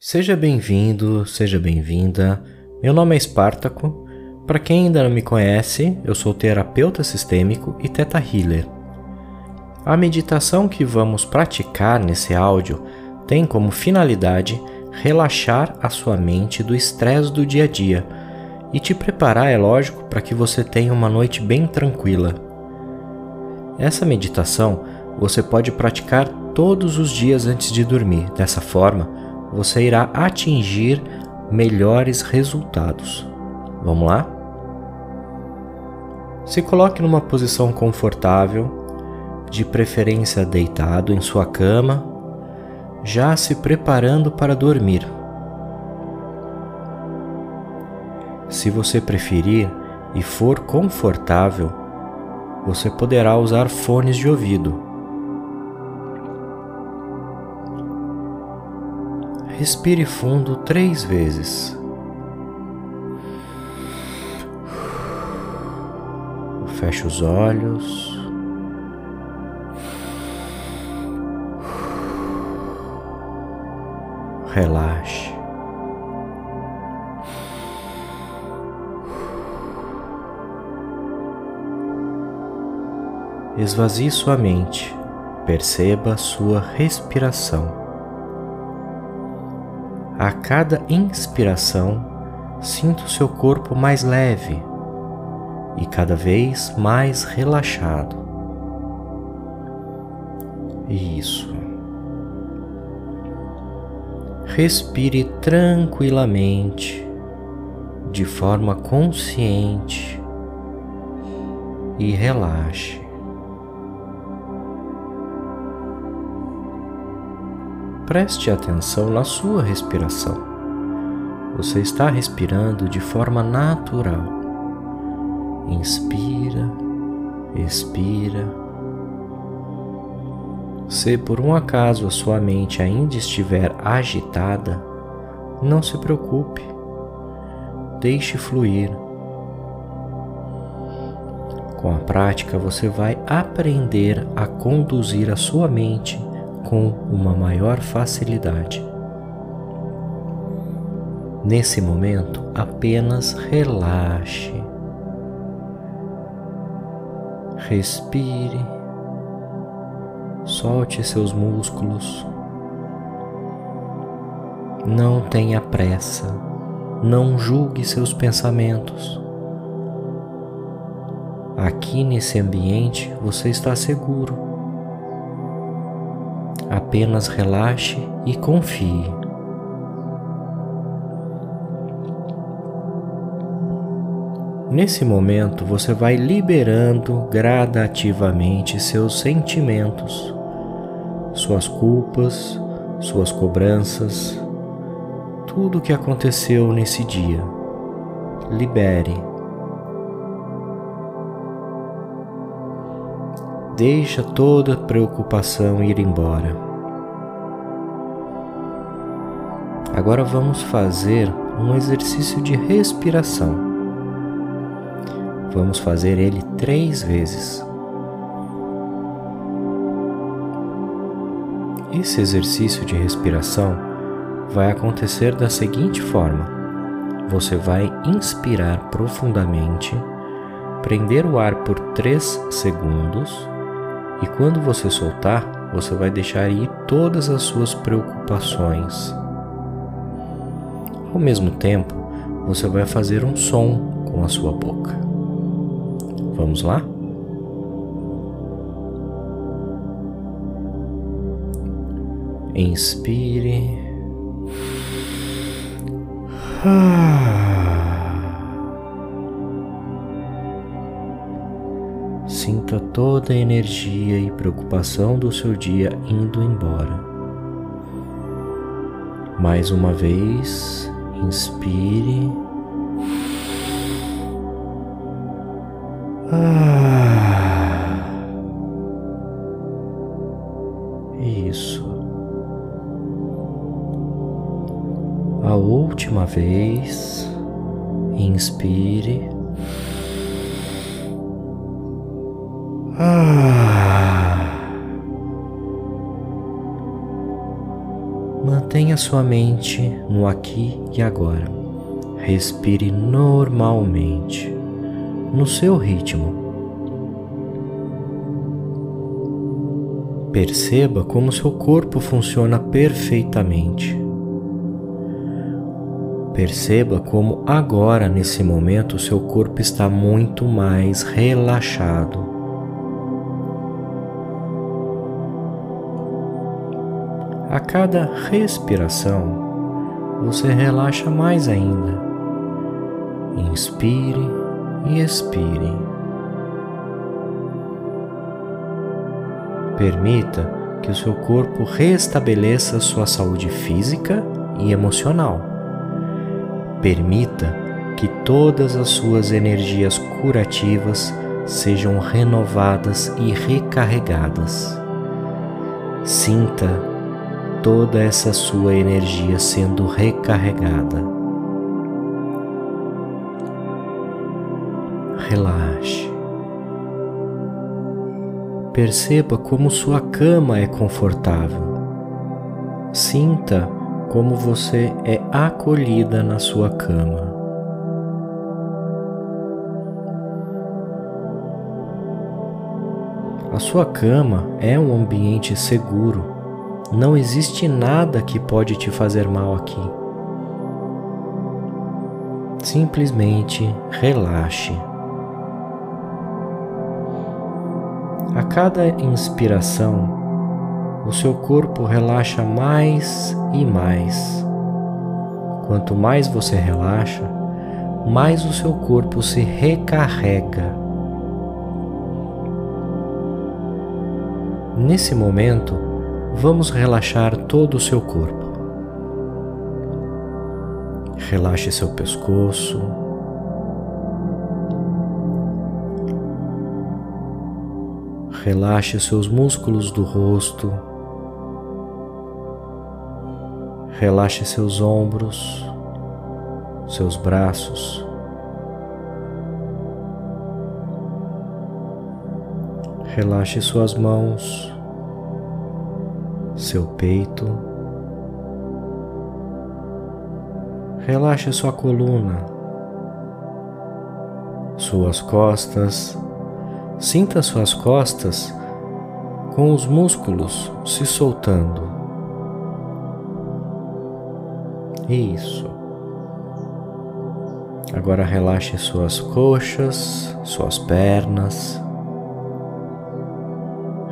Seja bem-vindo, seja bem-vinda. Meu nome é Espartaco. Para quem ainda não me conhece, eu sou terapeuta sistêmico e teta healer. A meditação que vamos praticar nesse áudio tem como finalidade relaxar a sua mente do estresse do dia a dia e te preparar, é lógico, para que você tenha uma noite bem tranquila. Essa meditação você pode praticar todos os dias antes de dormir. Dessa forma, você irá atingir melhores resultados. Vamos lá? Se coloque numa posição confortável, de preferência deitado em sua cama, já se preparando para dormir. Se você preferir e for confortável, você poderá usar fones de ouvido Respire fundo três vezes. Feche os olhos. Relaxe. Esvazie sua mente. Perceba sua respiração. A cada inspiração, sinta o seu corpo mais leve e cada vez mais relaxado. Isso. Respire tranquilamente, de forma consciente e relaxe. Preste atenção na sua respiração. Você está respirando de forma natural. Inspira, expira. Se por um acaso a sua mente ainda estiver agitada, não se preocupe. Deixe fluir. Com a prática, você vai aprender a conduzir a sua mente com uma maior facilidade. Nesse momento, apenas relaxe, respire, solte seus músculos. Não tenha pressa, não julgue seus pensamentos. Aqui nesse ambiente você está seguro Apenas relaxe e confie. Nesse momento, você vai liberando gradativamente seus sentimentos, suas culpas, suas cobranças, tudo o que aconteceu nesse dia. Libere. Deixa toda preocupação ir embora. Agora vamos fazer um exercício de respiração. Vamos fazer ele três vezes. Esse exercício de respiração vai acontecer da seguinte forma: você vai inspirar profundamente, prender o ar por 3 segundos e quando você soltar, você vai deixar ir todas as suas preocupações. Ao mesmo tempo, você vai fazer um som com a sua boca. Vamos lá? Inspire. Ah. Sinta toda a energia e preocupação do seu dia indo embora. Mais uma vez, inspire. Ah. Isso. A última vez, inspire. Mantenha sua mente no aqui e agora. Respire normalmente, no seu ritmo. Perceba como seu corpo funciona perfeitamente. Perceba como agora, nesse momento, seu corpo está muito mais relaxado. A cada respiração, você relaxa mais ainda. Inspire e expire. Permita que o seu corpo restabeleça sua saúde física e emocional. Permita que todas as suas energias curativas sejam renovadas e recarregadas. Sinta toda essa sua energia sendo recarregada. Relaxe. Perceba como sua cama é confortável. Sinta como você é acolhida na sua cama. A sua cama é um ambiente seguro. Não existe nada que pode te fazer mal aqui. Simplesmente relaxe. A cada inspiração, o seu corpo relaxa mais e mais. Quanto mais você relaxa, mais o seu corpo se recarrega. Nesse momento, vamos relaxar todo o seu corpo. Relaxe seu pescoço, Relaxe seus músculos do rosto. Relaxe seus ombros, seus braços. Relaxe suas mãos, seu peito. Relaxe sua coluna, suas costas Sinta suas costas com os músculos se soltando. Isso. Agora relaxe suas coxas, suas pernas.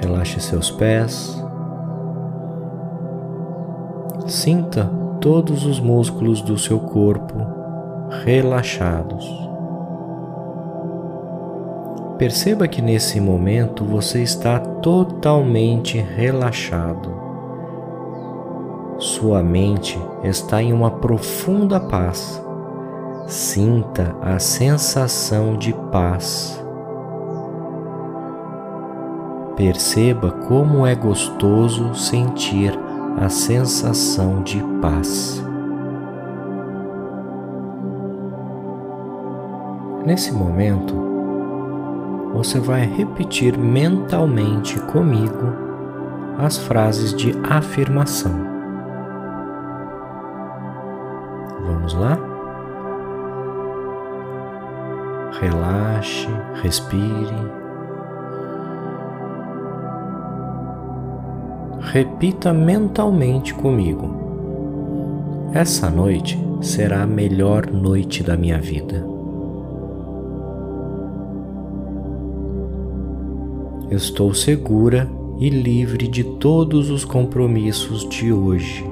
Relaxe seus pés. Sinta todos os músculos do seu corpo relaxados. Perceba que nesse momento você está totalmente relaxado. Sua mente está em uma profunda paz. Sinta a sensação de paz. Perceba como é gostoso sentir a sensação de paz. Nesse momento, você vai repetir mentalmente comigo as frases de afirmação. Vamos lá? Relaxe, respire. Repita mentalmente comigo. Essa noite será a melhor noite da minha vida. estou segura e livre de todos os compromissos de hoje.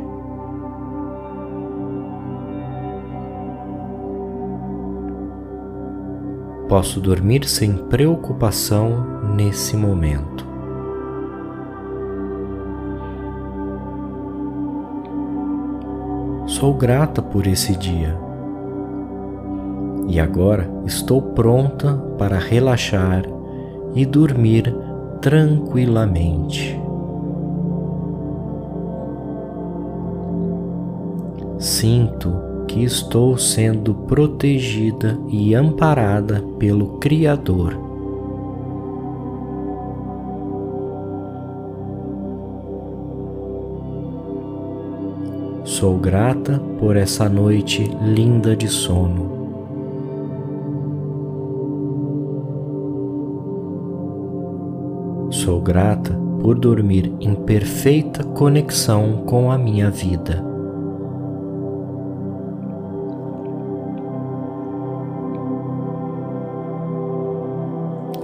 Posso dormir sem preocupação nesse momento. Sou grata por esse dia. E agora estou pronta para relaxar e dormir tranquilamente. Sinto que estou sendo protegida e amparada pelo Criador. Sou grata por essa noite linda de sono. Sou grata por dormir em perfeita conexão com a minha vida.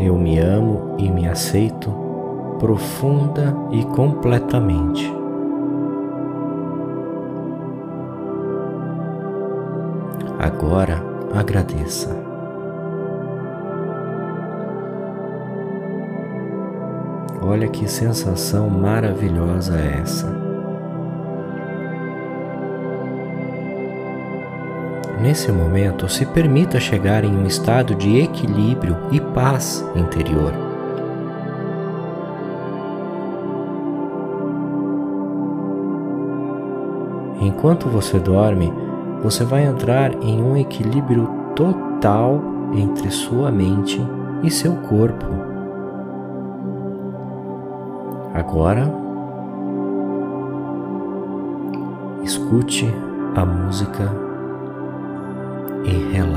Eu me amo e me aceito profunda e completamente. Agora agradeça. Olha que sensação maravilhosa é essa. Nesse momento, se permita chegar em um estado de equilíbrio e paz interior. Enquanto você dorme, você vai entrar em um equilíbrio total entre sua mente e seu corpo. Agora, escute a música e relaxe.